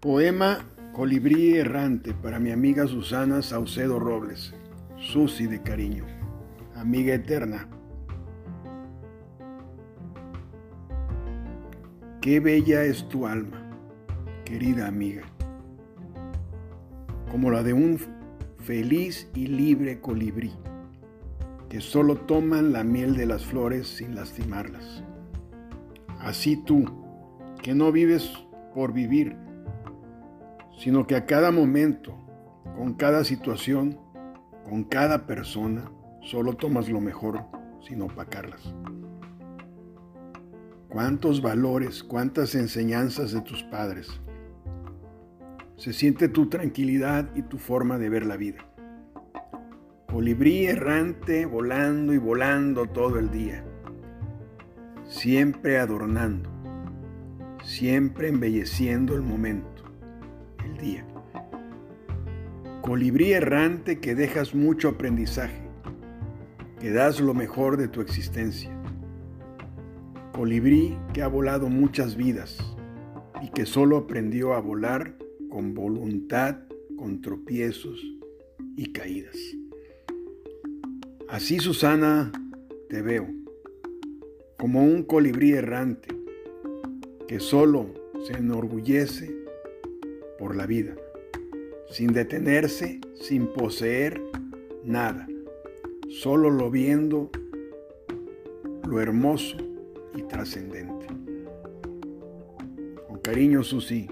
Poema Colibrí errante para mi amiga Susana Saucedo Robles, Susi de cariño, amiga eterna. Qué bella es tu alma, querida amiga, como la de un feliz y libre colibrí, que solo toman la miel de las flores sin lastimarlas. Así tú, que no vives por vivir, sino que a cada momento, con cada situación, con cada persona, solo tomas lo mejor sin opacarlas. Cuántos valores, cuántas enseñanzas de tus padres. Se siente tu tranquilidad y tu forma de ver la vida. Colibrí errante, volando y volando todo el día. Siempre adornando, siempre embelleciendo el momento día. Colibrí errante que dejas mucho aprendizaje, que das lo mejor de tu existencia. Colibrí que ha volado muchas vidas y que solo aprendió a volar con voluntad, con tropiezos y caídas. Así, Susana, te veo, como un colibrí errante que solo se enorgullece por la vida, sin detenerse, sin poseer nada, solo lo viendo lo hermoso y trascendente. Con cariño, Susi.